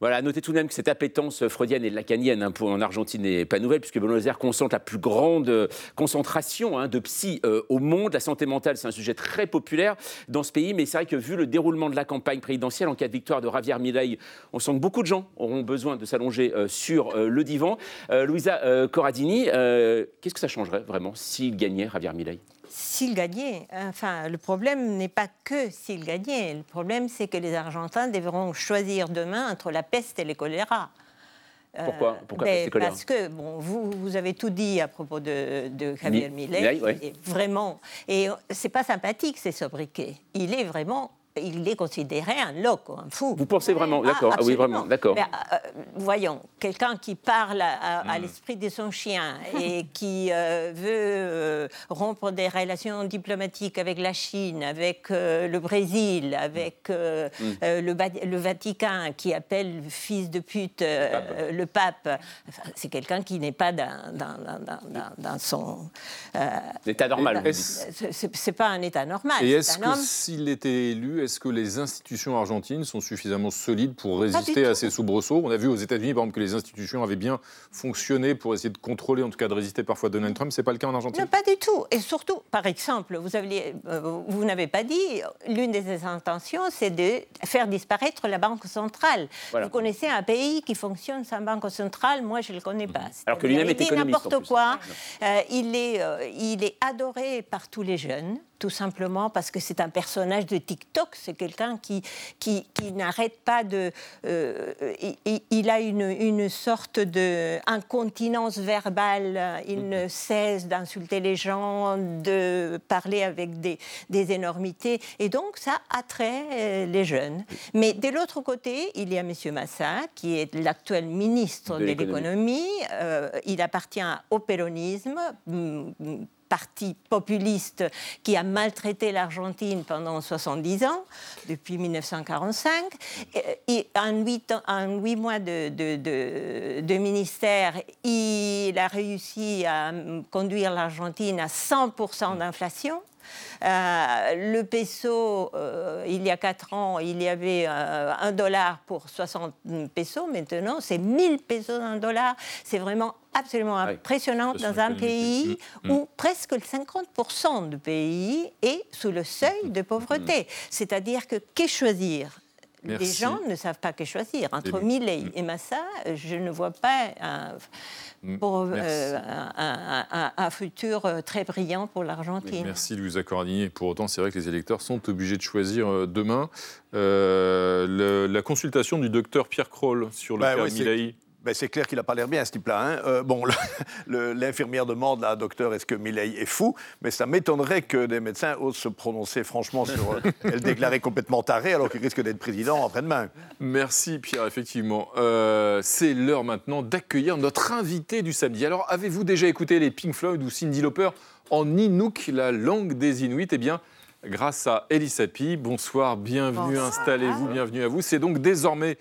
Voilà, notez tout de même que cette appétence freudienne et lacanienne hein, en Argentine n'est pas nouvelle, puisque Buenos Aires concentre la plus grande euh, concentration hein, de psy euh, au monde. La santé mentale, c'est un sujet très populaire dans ce pays, mais c'est vrai que vu le déroulement de la campagne présidentielle en cas de victoire de Javier Milei, on sent que beaucoup de gens auront besoin de s'allonger euh, sur le divan. Louisa Corradini, qu'est-ce que ça changerait vraiment s'il gagnait Javier Milei? S'il gagnait, enfin, le problème n'est pas que s'il gagnait. Le problème, c'est que les Argentins devront choisir demain entre la peste et le choléra. Pourquoi, Pourquoi ben, Parce que bon, vous, vous, avez tout dit à propos de, de Javier Milei. Vraiment. Et c'est pas sympathique, ces sobriquets. Il est vraiment il est considéré un loco, un fou. Vous pensez vraiment D'accord. Ah, oui, vraiment. D'accord. Euh, voyons, quelqu'un qui parle à, hmm. l'esprit de son chien et qui euh, veut euh, rompre des relations diplomatiques avec la Chine, avec le Brésil, avec hmm. le, Vatican, qui appelle fils de pute le pape, c'est quelqu'un qui n'est pas dans, dans, son état normal. C'est pas un état normal. Et est-ce que s'il était élu est-ce que les institutions argentines sont suffisamment solides pour résister à ces soubresauts? On a vu aux États-Unis, par exemple, que les institutions avaient bien fonctionné pour essayer de contrôler, en tout cas de résister parfois à Donald Trump. C'est pas le cas en Argentine? Non, pas du tout. Et surtout, par exemple, vous, euh, vous n'avez pas dit, l'une des intentions, c'est de faire disparaître la banque centrale. Vous connaissez un pays qui fonctionne sans banque centrale? Moi, je ne le connais pas. Alors que lui-même est économiste. n'importe quoi. Euh, il, est, euh, il est adoré par tous les jeunes tout simplement parce que c'est un personnage de TikTok, c'est quelqu'un qui, qui, n'arrête pas de... Euh, il, a une, une sorte d'incontinence verbale, il ne cesse d'insulter les gens, de parler avec des, des énormités, et donc ça attrait euh, les jeunes. Mais de l'autre côté, il y a M. Massa, qui est l'actuel ministre de, l'économie, euh, il appartient au péronisme parti populiste qui a maltraité l'Argentine pendant 70 ans, depuis 1945. Et en huit, mois de, ministère, il a réussi à conduire l'Argentine à 100% d'inflation. Euh, le peso, euh, il y a 4 ans, il y avait euh, un dollar pour 60 pesos. Maintenant, c'est 1000 pesos un dollar. C'est vraiment absolument impressionnant dans un pays mm, mm. où presque 50% du pays est sous le seuil de pauvreté. Mm. C'est-à-dire que qu'est choisir? Les gens ne savent pas que choisir. Entre Milley et Massa, je ne vois pas un pour euh, un, futur euh, très brillant pour l'Argentine. Merci Louisa Corradini. Pour autant, c'est vrai que les électeurs sont obligés de choisir euh, demain. la consultation du docteur Pierre Kroll sur le bah, cas ouais, ben, c'est clair qu'il n'a pas l'air bien, ce type-là. Hein. Euh, bon, l'infirmière demande à docteur est-ce que Milley est fou? Mais ça m'étonnerait que des médecins osent se prononcer franchement sur euh, elle déclarer complètement tarée alors qu'il risque d'être président après-demain. Merci Pierre, effectivement. Euh, c'est l'heure maintenant d'accueillir notre invité du samedi. Alors, avez-vous déjà écouté les Pink Floyd ou Cindy Lauper en Inuk, la langue des Inuits? Eh bien, grâce à Elisapi, bonsoir, bienvenue, installez-vous, bienvenue à vous. C'est donc désormais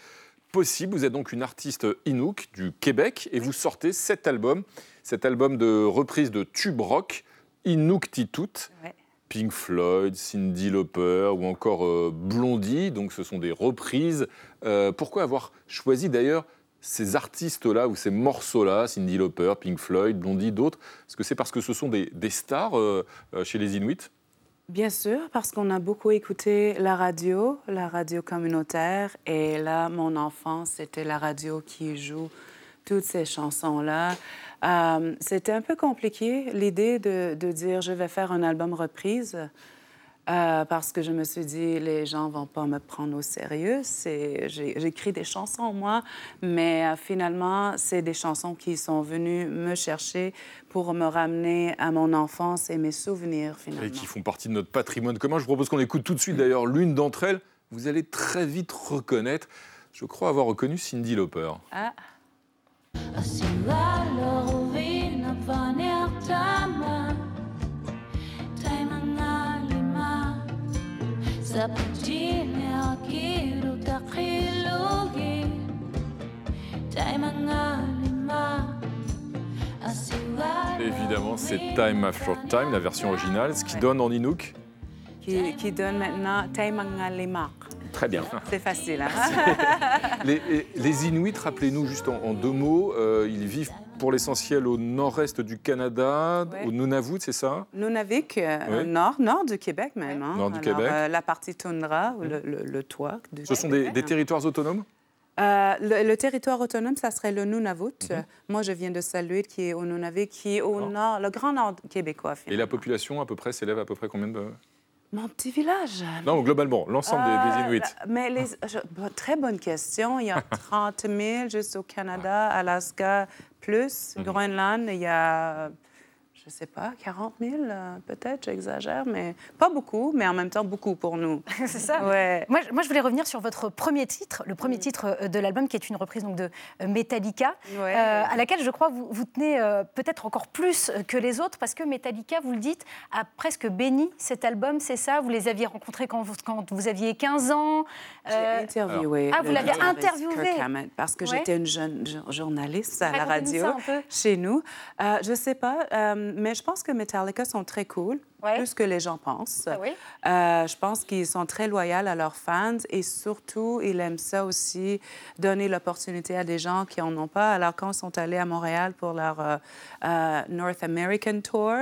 possible. Vous êtes donc une artiste Inuk du Québec et vous sortez cet album, cet album de reprise de tube rock, Inuktitut. Pink Floyd, Cindy Lauper ou encore euh, Blondie, donc ce sont des reprises. Euh, pourquoi avoir choisi d'ailleurs ces artistes-là ou ces morceaux-là, Cindy Lauper, Pink Floyd, Blondie, d'autres? Est-ce que c'est parce que ce sont des, stars euh, chez les Inuits Bien sûr, parce qu'on a beaucoup écouté la radio, la radio communautaire, et là, mon enfant, c'était la radio qui joue toutes ces chansons-là. Euh, c'était un peu compliqué, l'idée de, de, dire je vais faire un album reprise. Euh, parce que je me suis dit, les gens vont pas me prendre au sérieux. J'écris des chansons, moi, mais euh, finalement, c'est des chansons qui sont venues me chercher pour me ramener à mon enfance et mes souvenirs, finalement. Et qui font partie de notre patrimoine commun. Je vous propose qu'on écoute tout de suite, d'ailleurs, l'une d'entre elles. Vous allez très vite reconnaître, je crois avoir reconnu Cindy Lauper. Ah. Évidemment, c'est Time After Time, la version originale, ce qui donne en Inuk qui, donne maintenant Lima. Très bien. C'est facile. Hein les, Inuits, rappelez-nous juste en, deux mots, euh, ils vivent pour l'essentiel au nord-est du Canada, au Nunavut, c'est ça? Nunavik, euh, nord, nord du Québec même. Hein. Nord du Québec. Euh, la partie toundra, le, le, toit. Du Ce sont des, territoires autonomes? Euh, le, territoire autonome, ça serait le Nunavut. Mhm. Moi, je viens de Saluet, qui est au Nunavik, qui est au nord, le grand nord québécois. Et la population, à peu près, s'élève à peu près combien de... Mon petit village. Non, globalement, l'ensemble des, des, Inuits. mais les, je- bon, très bonne question. Il y a 30 000 juste au Canada, Alaska plus, Mhm. Groenland, il y a, je ne sais pas, 40 000 euh, peut-être, j'exagère, mais pas beaucoup, mais en même temps beaucoup pour nous. C'est ça Ouais. moi, je- moi, je voulais revenir sur votre premier titre, le premier titre euh, de l'album, qui est une reprise donc, de euh, Metallica, Ouais. euh, à laquelle je crois vous, vous tenez euh, peut-être encore plus que les autres, parce que Metallica, vous le dites, a presque béni cet album, c'est ça? Vous les aviez rencontrés quand vous, quand vous aviez 15 ans J'ai interviewé. Ah, vous l'avez interviewé Kirk Hammett, parce que Ouais. j'étais une jeune jour- journaliste à la radio chez nous. Je sais pas, mais je pense que Metallica sont très cool, plus que les gens pensent. Ah oui? Euh, je pense qu'ils sont très loyaux à leurs fans et surtout, ils aiment ça aussi, donner l'opportunité à des gens qui en ont pas. Alors, quand ils sont allés à Montréal pour leur euh, euh, North American Tour,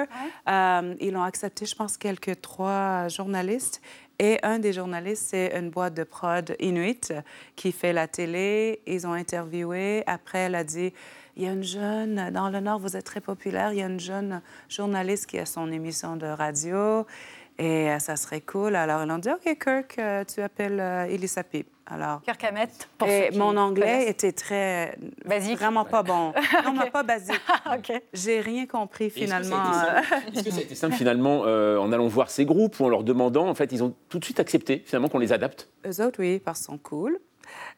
ils ont accepté, je pense, quelques trois journalistes. Et un des journalistes, c'est une boîte de prod inuit qui fait la télé. Ils ont interviewé. Après, elle a dit il y a une jeune, dans le Nord, vous êtes très populaire, il y a une jeune journaliste qui a son émission de radio et euh, ça serait cool. Alors, ils ont dit OK, Kirk, euh, tu appelles euh, Elisa Peep. Alors, Kirk Hammett, pour et mon anglais connaissent. était très. Basique. Vraiment pas bon. Non, mais pas basique. OK. J'ai rien compris Et est-ce que finalement. ça a été simple Est-ce que ça a été simple finalement euh, en allant voir ces groupes ou en leur demandant En fait, ils ont tout de suite accepté finalement qu'on les adapte? Eux autres, oui, parce qu'ils sont cool.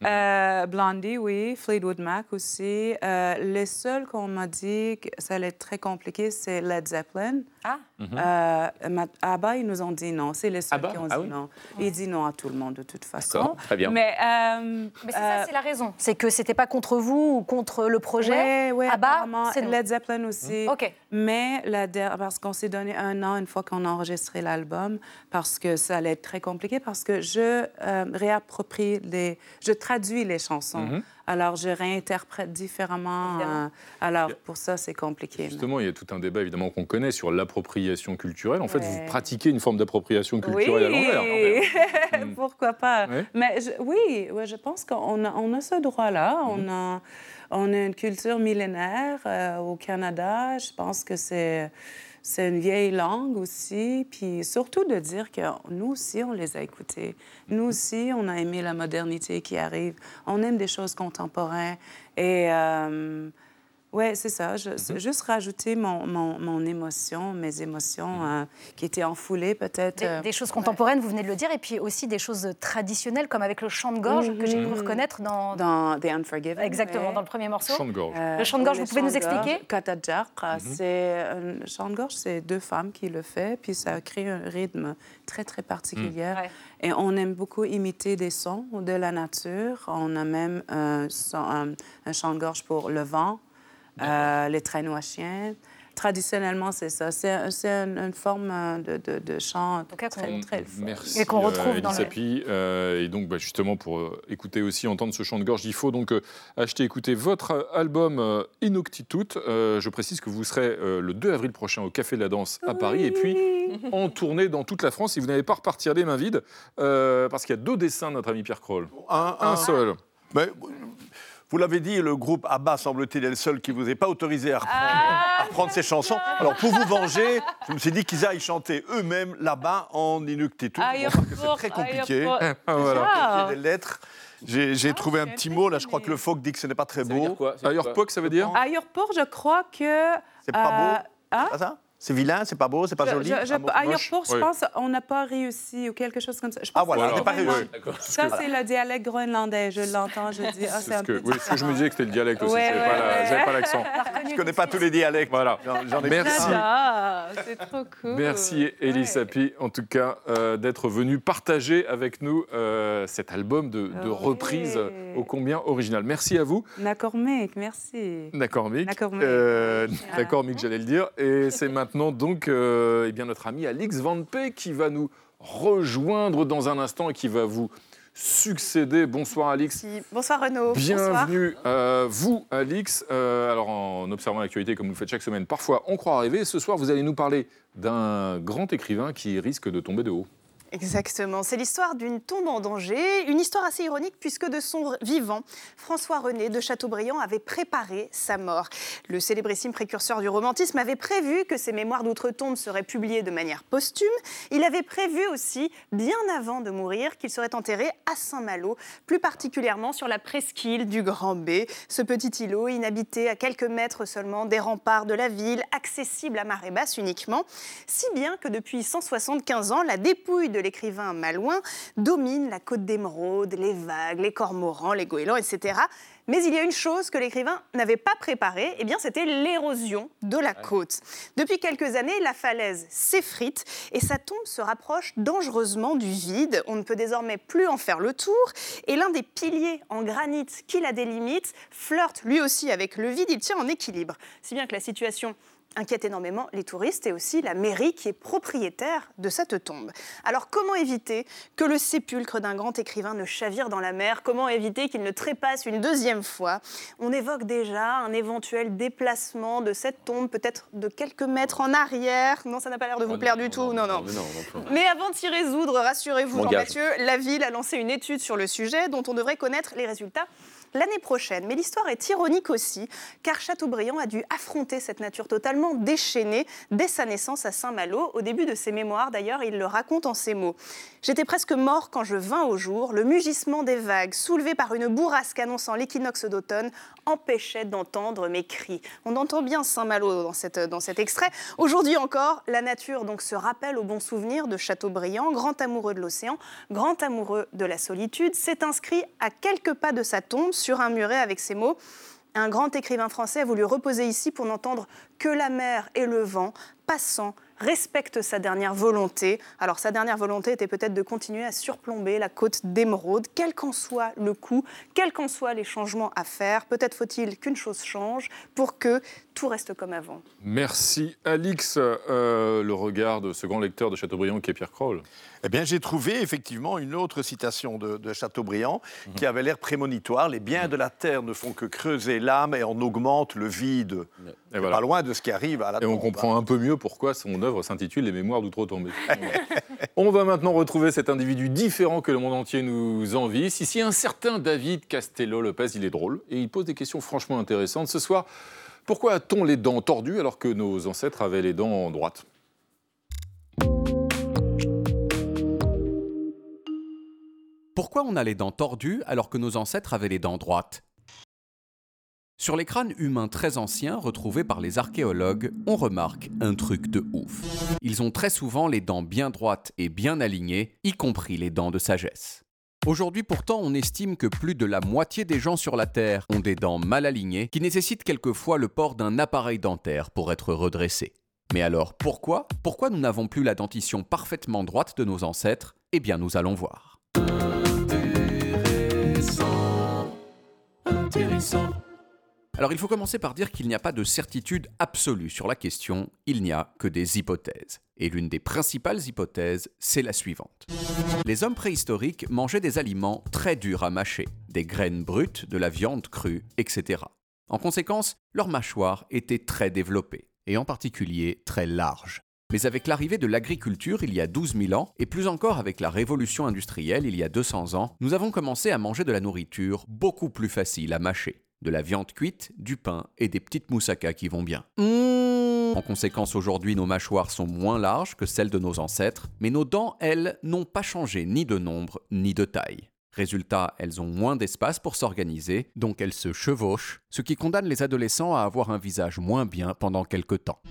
Euh, Blondie, oui. Fleetwood Mac aussi. Euh, les seuls qu'on m'a dit que ça allait être très compliqué, c'est Led Zeppelin. Ah. Euh, ma- ABBA, ils nous ont dit non. C'est les seuls ABBA? qui ont dit Ah oui? non. Ils disent non à tout le monde de toute façon. D'accord, très bien. Mais, euh, Mais c'est euh, ça, c'est la raison. C'est que c'était pas contre vous ou contre le projet? Ah bah, apparemment, c'est. Led Zeppelin aussi. OK. Mais la parce qu'on s'est donné un an une fois qu'on a enregistré l'album, parce que ça allait être très compliqué, parce que je euh, réapproprie les, je traduis les chansons. Mhm. Alors je réinterprète différemment. euh, alors pour ça c'est compliqué. Justement, il y a tout un débat évidemment qu'on connaît sur l'appropriation culturelle. En fait, vous pratiquez une forme d'appropriation culturelle à l'envers. quand même. Pourquoi pas Ouais. Mais je- oui, ouais, je pense qu'on a, on a ce droit-là. Mhm. On, a, on a une culture millénaire euh, au Canada. Je pense que c'est c'est une vieille langue aussi. Puis surtout de dire que nous aussi, on les a écoutés. Nous aussi, on a aimé la modernité qui arrive. On aime des choses contemporaines. Et. euh, oui, c'est ça. Je, c'est juste rajouter mon, mon, mon émotion, mes émotions euh, qui étaient enfoulées peut-être. Des, euh, des choses contemporaines, vous venez de le dire, et puis aussi des choses traditionnelles, comme avec le chant de gorge que j'ai pu Mhm. reconnaître dans... Dans The Unforgiven. Exactement, ouais. dans le premier morceau. Chant de gorge. Le chant de gorge, vous pouvez nous expliquer Katajak, c'est un chant de gorge, c'est deux femmes qui le font, puis ça crée un rythme très très particulier. Ouais. Et on aime beaucoup imiter des sons de la nature. On a même un, son- un- un chant de gorge pour le vent, euh, les traîneaux à chiens. Traditionnellement, c'est ça. C'est une, une forme euh, de, de, de chant très, très, fort. Merci. Et qu'on retrouve euh, dans Elisa le-. Euh, et donc, bah, justement, pour euh, écouter aussi, entendre ce chant de gorge, il faut donc euh, acheter, écouter votre album euh, Inuktitut. Euh, je précise que vous serez euh, le 2 avril prochain au Café de la Danse à Paris. Et puis, en tournée dans toute la France, si vous n'allez pas repartir les mains vides, euh, parce qu'il y a deux dessins de notre ami Pierre Kroll. Un, Un seul. Mais, vous l'avez dit, le groupe ABBA, semble-t-il, est le seul qui vous ait pas autorisé à reprendre, Ah. à reprendre ses chansons. Alors, pour vous venger, je me suis dit qu'ils aillent chanter eux-mêmes là-bas en Inuktitut. Bon, c'est très compliqué. Ah, voilà. Ah. Il y a des lettres. J'ai j'ai trouvé un petit mot, là, je crois que le phoque dit que ce n'est pas très beau. quoi Ça veut dire quoi Ayurpok, ça veut dire je crois que. C'est pas beau hein? C'est pas ça C'est vilain, c'est pas beau, c'est pas Je- joli je- je- à moche Yurpur, je Oui. pense qu'on n'a pas réussi ou quelque chose comme ça. Je Ah voilà, c'est c'est pas réussi. Ça, c'est le dialecte groenlandais. Je l'entends, je dis, ah, c'est C'est un ce que, peu oui, ce que je me disais que c'était le dialecte aussi. Ouais, j'avais ouais, pas la- ouais. j'avais pas l'accent. Je connais pas tous les dialectes. Voilà. J'en- j'en ai Merci. Ah, c'est trop cool. Merci Elisa Pi, en tout cas, euh, d'être venue partager avec nous euh, cet album de, de Ouais. reprise euh, ô combien original. Merci à vous. D'accord, mec, merci. D'accord, Mick. D'accord, Mick. Euh, Ah. D'accord, Mick, j'allais le dire. Et c'est maintenant donc euh, eh bien, notre ami Alix Van Pé qui va nous rejoindre dans un instant et qui va vous succéder. Bonsoir, Alix. Bonsoir Renaud. Bonsoir. Bienvenue à vous, Alix. Euh, alors, en observant l'actualité comme vous le faites chaque semaine, parfois on croit arriver. Ce soir, vous allez nous parler d'un grand écrivain qui risque de tomber de haut. Exactement, c'est l'histoire d'une tombe en danger, une histoire assez ironique puisque de son vivant, François René de Chateaubriand avait préparé sa mort. Le célébrissime précurseur du romantisme avait prévu que ses mémoires d'outre-tombe seraient publiées de manière posthume. Il avait prévu aussi, bien avant de mourir, qu'il serait enterré à Saint-Malo, plus particulièrement sur la presqu'île du Grand B, ce petit îlot inhabité à quelques mètres seulement des remparts de la ville, accessible à marée basse uniquement, si bien que depuis 175 ans, la dépouille de l'écrivain malouin domine la côte d'émeraude, les vagues, les cormorans, les goélands, etc. Mais il y a une chose que l'écrivain n'avait pas préparée, et eh bien c'était l'érosion de la côte. Depuis quelques années, la falaise s'effrite et sa tombe se rapproche dangereusement du vide. On ne peut désormais plus en faire le tour et l'un des piliers en granit qui la délimite flirte lui aussi avec le vide, il tient en équilibre. Si bien que la situation inquiète énormément les touristes et aussi la mairie qui est propriétaire de cette tombe. Alors comment éviter que le sépulcre d'un grand écrivain ne chavire dans la mer? Comment éviter qu'il ne trépasse une deuxième fois? On évoque déjà un éventuel déplacement de cette tombe, peut-être de quelques mètres en arrière. Non, ça n'a pas l'air de vous plaire du tout. Non, non. Mais, avant de s'y résoudre, rassurez-vous, Jean-Mathieu, la ville a lancé une étude sur le sujet dont on devrait connaître les résultats l'année prochaine. Mais l'histoire est ironique aussi, car Chateaubriand a dû affronter cette nature totalement déchaînée dès sa naissance à Saint-Malo. Au début de ses mémoires, d'ailleurs, il le raconte en ces mots. J'étais presque mort quand je vins au jour. Le mugissement des vagues, soulevé par une bourrasque annonçant l'équinoxe d'automne, empêchait d'entendre mes cris. On entend bien Saint-Malo dans, cette, dans cet extrait. Aujourd'hui encore, la nature donc se rappelle au bon souvenir de Chateaubriand, grand amoureux de l'océan, grand amoureux de la solitude, s'est inscrit à quelques pas de sa tombe sur un muret avec ces mots. Un grand écrivain français a voulu reposer ici pour n'entendre que la mer et le vent, passant, respecte sa dernière volonté. Alors sa dernière volonté était peut-être de continuer à surplomber la côte d'émeraude, quel qu'en soit le coût, quels qu'en soient les changements à faire. Peut-être faut-il qu'une chose change pour que tout reste comme avant. Merci Alix. Euh, le regard de ce grand lecteur de Chateaubriand qui est Pierre Kroll. Eh bien, j'ai trouvé effectivement une autre citation de, Chateaubriand mhm. qui avait l'air prémonitoire. Les biens de la terre ne font que creuser l'âme et en augmentent le vide. Pas loin de ce qui arrive à la Et on comprend un peu mieux pourquoi son œuvre s'intitule Les Mémoires d'outre-tombe. on va maintenant retrouver cet individu différent que le monde entier nous envie. Ici, un certain David Castello-Lopez, il est drôle et il pose des questions franchement intéressantes. Ce soir, pourquoi a-t-on les dents tordues alors que nos ancêtres avaient les dents droites? Pourquoi on a les dents tordues alors que nos ancêtres avaient les dents droites? Sur les crânes humains très anciens retrouvés par les archéologues, on remarque un truc de ouf. Ils ont très souvent les dents bien droites et bien alignées, y compris les dents de sagesse. Aujourd'hui pourtant, on estime que plus de la moitié des gens sur la Terre ont des dents mal alignées qui nécessitent quelquefois le port d'un appareil dentaire pour être redressés. Mais alors pourquoi? Pourquoi nous n'avons plus la dentition parfaitement droite de nos ancêtres? Eh bien nous allons voir. Intéressant. Alors il faut commencer par dire qu'il n'y a pas de certitude absolue sur la question, il n'y a que des hypothèses. Et l'une des principales hypothèses, c'est la suivante. Les hommes préhistoriques mangeaient des aliments très durs à mâcher, des graines brutes, de la viande crue, etc. En conséquence, leur mâchoire était très développée, et en particulier très large. Mais avec l'arrivée de l'agriculture il y a 12 000 ans, et plus encore avec la révolution industrielle il y a 200 ans, nous avons commencé à manger de la nourriture beaucoup plus facile à mâcher de la viande cuite, du pain et des petites moussaka qui vont bien. Mmh. En conséquence, aujourd'hui, nos mâchoires sont moins larges que celles de nos ancêtres, mais nos dents, elles, n'ont pas changé ni de nombre ni de taille. Résultat, elles ont moins d'espace pour s'organiser, donc elles se chevauchent, ce qui condamne les adolescents à avoir un visage moins bien pendant quelque temps.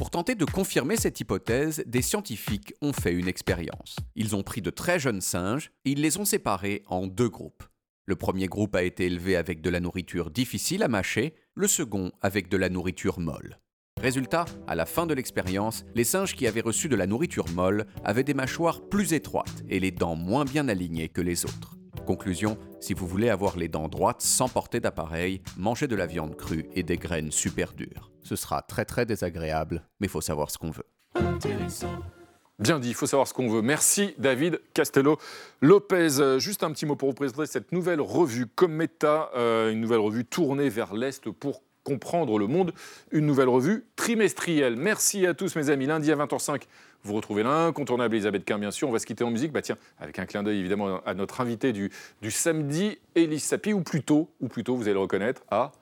Pour tenter de confirmer cette hypothèse, des scientifiques ont fait une expérience. Ils ont pris de très jeunes singes et ils les ont séparés en deux groupes. Le premier groupe a été élevé avec de la nourriture difficile à mâcher, le second avec de la nourriture molle. Résultat, à la fin de l'expérience, les singes qui avaient reçu de la nourriture molle avaient des mâchoires plus étroites et les dents moins bien alignées que les autres. Conclusion, si vous voulez avoir les dents droites sans porter d'appareil, mangez de la viande crue et des graines super dures. Ce sera très très désagréable, mais il faut savoir ce qu'on veut. Bien dit, il faut savoir ce qu'on veut. Merci David Castello Lopez. Euh, juste un petit mot pour vous présenter cette nouvelle revue Cometa, euh, une nouvelle revue tournée vers l'Est pour comprendre le monde, une nouvelle revue trimestrielle. Merci à tous mes amis. Lundi à 20h05, vous retrouvez l'incontournable Elisabeth Quint, bien sûr. On va se quitter en musique, bah tiens, avec un clin d'œil évidemment à notre invité du, du samedi, Elise Sapi, ou plutôt, ou plutôt, vous allez le reconnaître, à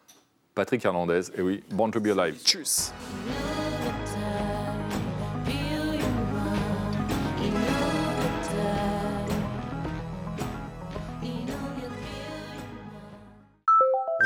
Patrick Hernandez. Et oui, Born to be Alive. Tchuss